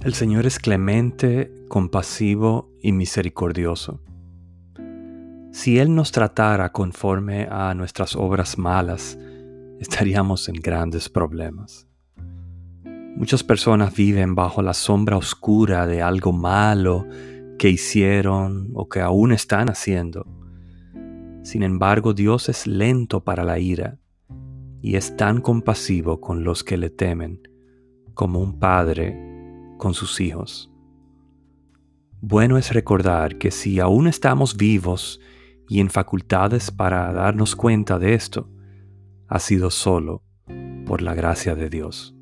El Señor es clemente, compasivo y misericordioso. Si Él nos tratara conforme a nuestras obras malas, estaríamos en grandes problemas. Muchas personas viven bajo la sombra oscura de algo malo que hicieron o que aún están haciendo. Sin embargo, Dios es lento para la ira y es tan compasivo con los que le temen como un padre con sus hijos. Bueno es recordar que si aún estamos vivos y en facultades para darnos cuenta de esto, ha sido solo por la gracia de Dios.